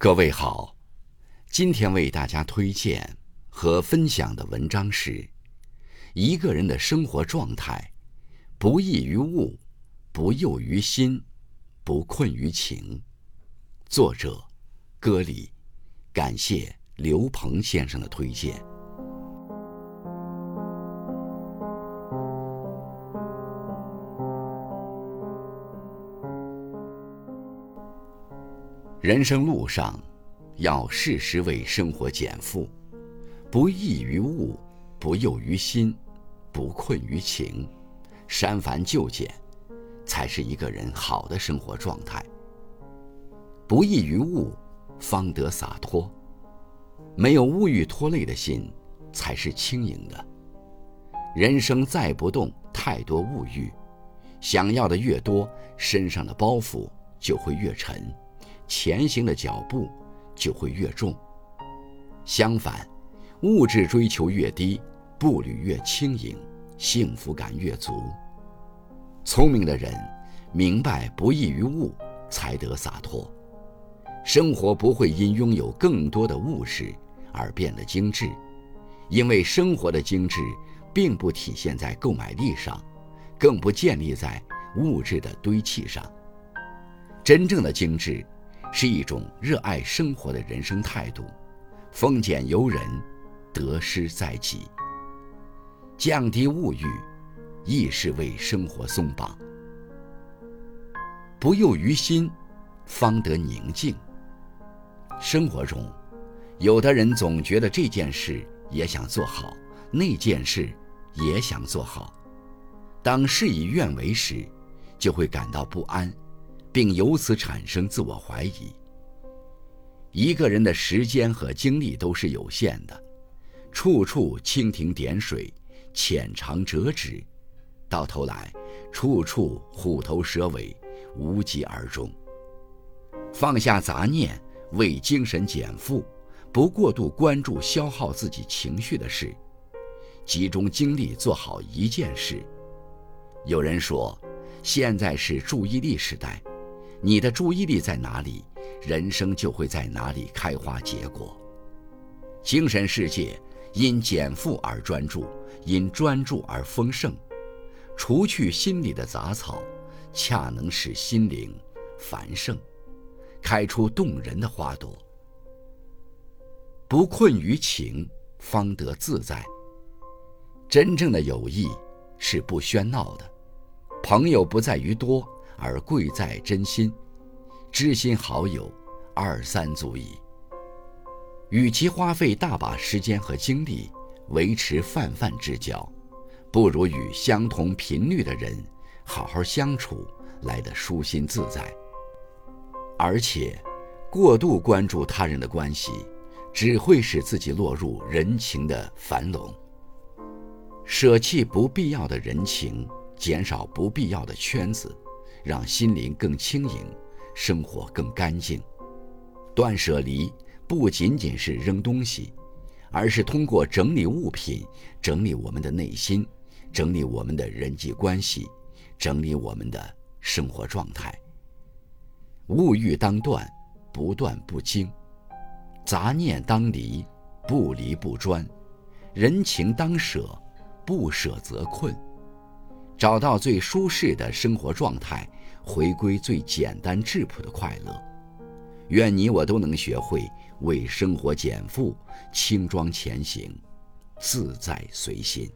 各位好，今天为大家推荐和分享的文章是：一个人的生活状态，不异于物，不诱于心，不困于情。作者：歌里，感谢刘鹏先生的推荐。人生路上，要适时为生活减负，不异于物，不诱于心，不困于情，删繁就简，才是一个人好的生活状态。不异于物，方得洒脱。没有物欲拖累的心，才是轻盈的。人生再不动太多物欲，想要的越多，身上的包袱就会越沉。前行的脚步就会越重。相反，物质追求越低，步履越轻盈，幸福感越足。聪明的人明白不易于物，才得洒脱。生活不会因拥有更多的物质而变得精致，因为生活的精致并不体现在购买力上，更不建立在物质的堆砌上。真正的精致。是一种热爱生活的人生态度，丰俭由人，得失在己。降低物欲，亦是为生活松绑。不诱于心，方得宁静。生活中，有的人总觉得这件事也想做好，那件事也想做好，当事与愿违时，就会感到不安。并由此产生自我怀疑。一个人的时间和精力都是有限的，处处蜻蜓点水，浅尝辄止，到头来，处处虎头蛇尾，无疾而终。放下杂念，为精神减负，不过度关注消耗自己情绪的事，集中精力做好一件事。有人说，现在是注意力时代。你的注意力在哪里，人生就会在哪里开花结果。精神世界因减负而专注，因专注而丰盛。除去心里的杂草，恰能使心灵繁盛，开出动人的花朵。不困于情，方得自在。真正的友谊是不喧闹的，朋友不在于多。而贵在真心，知心好友，二三足矣。与其花费大把时间和精力维持泛泛之交，不如与相同频率的人好好相处来得舒心自在。而且，过度关注他人的关系，只会使自己落入人情的樊笼。舍弃不必要的人情，减少不必要的圈子。让心灵更轻盈，生活更干净。断舍离不仅仅是扔东西，而是通过整理物品，整理我们的内心，整理我们的人际关系，整理我们的生活状态。物欲当断，不断不精；杂念当离，不离不专；人情当舍，不舍则困。找到最舒适的生活状态，回归最简单质朴的快乐。愿你我都能学会为生活减负，轻装前行，自在随心。